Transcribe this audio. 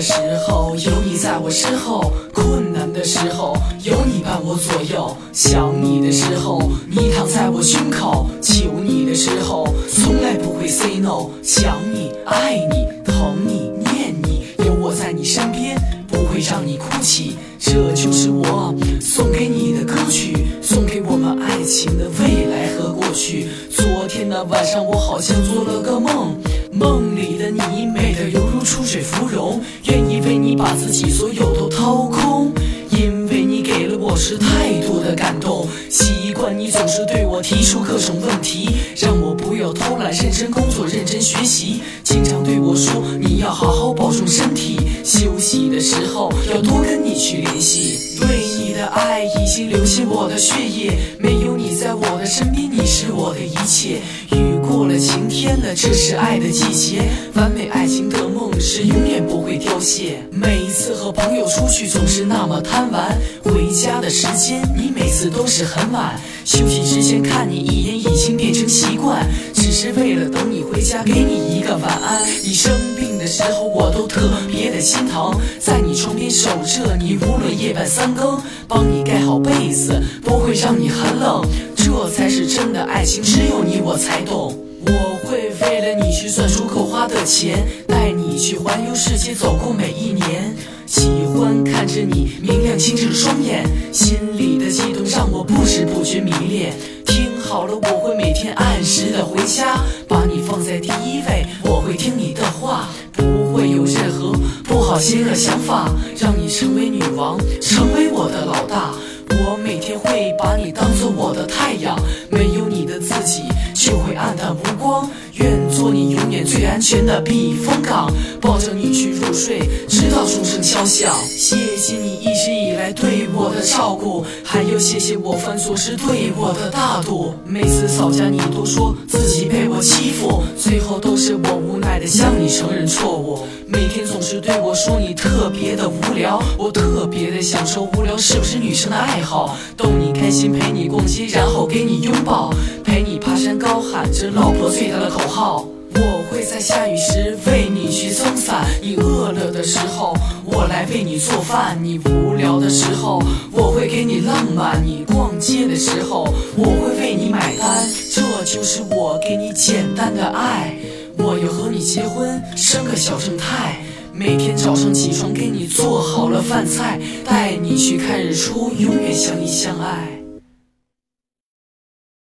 的时候有你在我身后，困难的时候有你伴我左右，想你的时候你躺在我胸口，求你的时候从来不会 say no，想你爱你疼你念你，有我在你身边，不会让你哭泣，这就是我送给你的歌曲，送给我们爱情的未来和过去。昨天的晚上，我好像做了个梦。梦里的你美得犹出水芙蓉，愿意为你把自己所有都掏空，因为你给了我是太多的感动。习惯你总是对我提出各种问题，让我不要偷懒，认真工作，认真学习。经常对我说你要好好保重身体，休息的时候要多跟你去联系。对你的爱已经流进我的血液，没有你在我的身边，你是我的一切。雨过了，晴天了，这是爱的季节。完美爱情的梦是永远不会凋谢。每一次和朋友出去总是那么贪玩，回家的时间你每次都是很晚。休息之前看你一眼已经变成习惯，只是为了等你回家给你一个晚安。你生病的时候我都特别的心疼，在你床边守着你，无论夜半三更，帮你盖好被子，不会让你寒冷。我才是真的爱情，只有你我才懂。我会为了你去算出够花的钱，带你去环游世界，走过每一年。喜欢看着你明亮清澈双眼，心里的悸动让我不知不觉迷恋。听好了，我会每天按时的回家，把你放在第一位。我会听你的话，不会有任何不好心的想法，让你成为女王，成为我的老大。我每天会把你当做我的太阳，没有你的自己就会暗淡无光。愿做你永远最安全的避风港，抱着你去入睡，直到钟声敲响。谢谢你一直以来对我的照顾，还有谢谢我犯错时对我的大度。每次吵架你都说自己被我欺负，最后都是我无奈的向你承认错误。每天总是对我说你特别的无聊，我特别的享受无聊，是不是女生的爱好？逗你开心，陪你逛街，然后给你拥抱，陪你爬山，高喊着老婆最大的口号。我会在下雨时为你去撑伞，你饿了的时候，我来为你做饭；你无聊的时候，我会给你浪漫；你逛街的时候，我会为你买单。这就是我给你简单的爱。我要和你结婚，生个小正太。每天早上起床，给你做好了饭菜，带你去看日出，永远相依相爱。